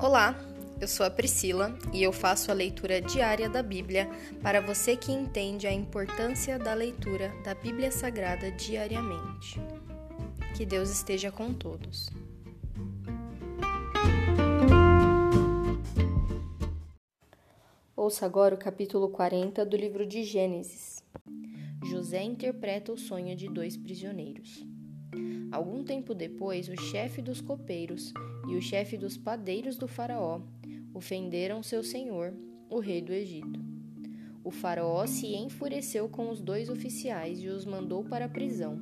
Olá, eu sou a Priscila e eu faço a leitura diária da Bíblia para você que entende a importância da leitura da Bíblia Sagrada diariamente. Que Deus esteja com todos. Ouça agora o capítulo 40 do livro de Gênesis. José interpreta o sonho de dois prisioneiros. Algum tempo depois, o chefe dos copeiros e o chefe dos padeiros do Faraó ofenderam seu senhor, o rei do Egito. O Faraó se enfureceu com os dois oficiais e os mandou para a prisão,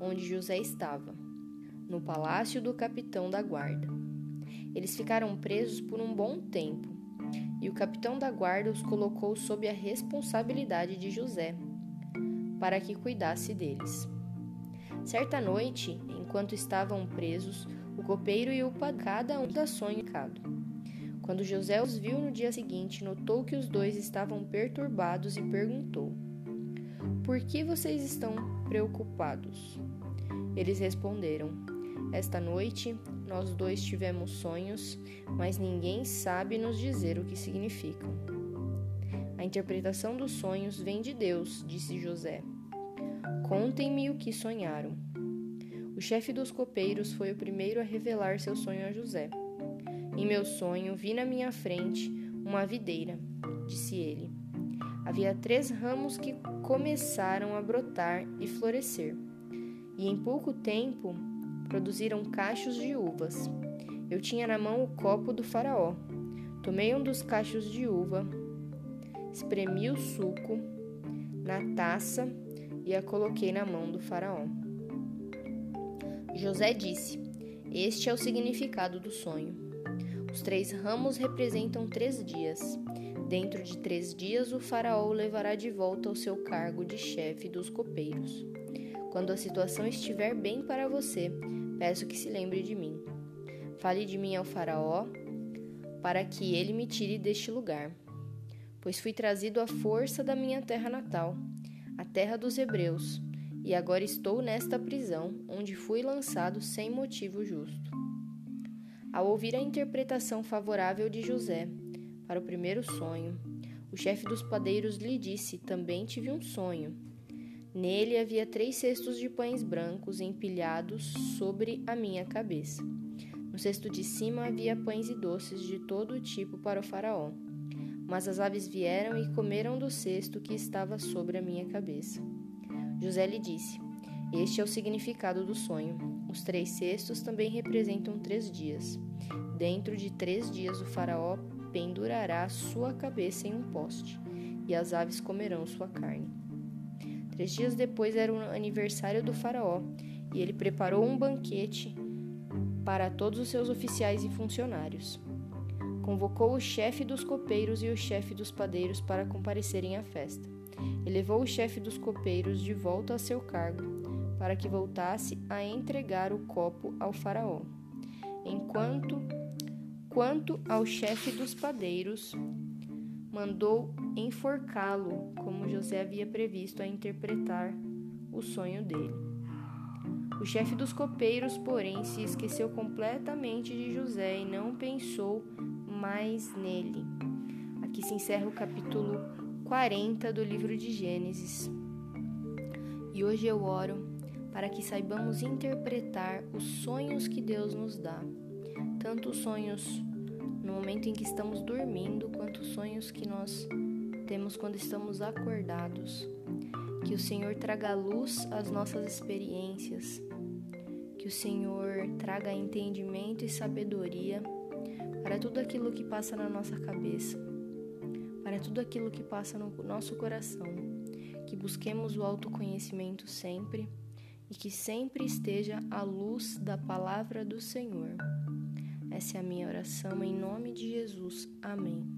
onde José estava, no palácio do capitão da guarda. Eles ficaram presos por um bom tempo, e o capitão da guarda os colocou sob a responsabilidade de José, para que cuidasse deles. Certa noite, enquanto estavam presos, o copeiro e o cada um da sonhado. Quando José os viu no dia seguinte, notou que os dois estavam perturbados e perguntou: Por que vocês estão preocupados? Eles responderam: Esta noite nós dois tivemos sonhos, mas ninguém sabe nos dizer o que significam. A interpretação dos sonhos vem de Deus, disse José. Contem-me o que sonharam. O chefe dos copeiros foi o primeiro a revelar seu sonho a José. Em meu sonho, vi na minha frente uma videira, disse ele. Havia três ramos que começaram a brotar e florescer, e em pouco tempo produziram cachos de uvas. Eu tinha na mão o copo do Faraó. Tomei um dos cachos de uva, espremi o suco na taça e a coloquei na mão do Faraó. José disse: Este é o significado do sonho. Os três ramos representam três dias. Dentro de três dias, o Faraó o levará de volta ao seu cargo de chefe dos copeiros. Quando a situação estiver bem para você, peço que se lembre de mim. Fale de mim ao Faraó, para que ele me tire deste lugar, pois fui trazido à força da minha terra natal a terra dos Hebreus, e agora estou nesta prisão, onde fui lançado sem motivo justo. Ao ouvir a interpretação favorável de José para o primeiro sonho, o chefe dos padeiros lhe disse: Também tive um sonho. Nele havia três cestos de pães brancos empilhados sobre a minha cabeça. No cesto de cima havia pães e doces de todo tipo para o Faraó. Mas as aves vieram e comeram do cesto que estava sobre a minha cabeça. José lhe disse: Este é o significado do sonho. Os três cestos também representam três dias. Dentro de três dias o Faraó pendurará sua cabeça em um poste, e as aves comerão sua carne. Três dias depois era o aniversário do Faraó, e ele preparou um banquete para todos os seus oficiais e funcionários convocou o chefe dos copeiros e o chefe dos padeiros para comparecerem à festa. E levou o chefe dos copeiros de volta a seu cargo, para que voltasse a entregar o copo ao faraó. Enquanto quanto ao chefe dos padeiros, mandou enforcá-lo, como José havia previsto a interpretar o sonho dele. O chefe dos copeiros, porém, se esqueceu completamente de José e não pensou mais nele. Aqui se encerra o capítulo 40 do livro de Gênesis. E hoje eu oro para que saibamos interpretar os sonhos que Deus nos dá, tanto os sonhos no momento em que estamos dormindo, quanto os sonhos que nós temos quando estamos acordados. Que o Senhor traga luz às nossas experiências, que o Senhor traga entendimento e sabedoria para tudo aquilo que passa na nossa cabeça, para tudo aquilo que passa no nosso coração, que busquemos o autoconhecimento sempre e que sempre esteja a luz da palavra do Senhor. Essa é a minha oração em nome de Jesus. Amém.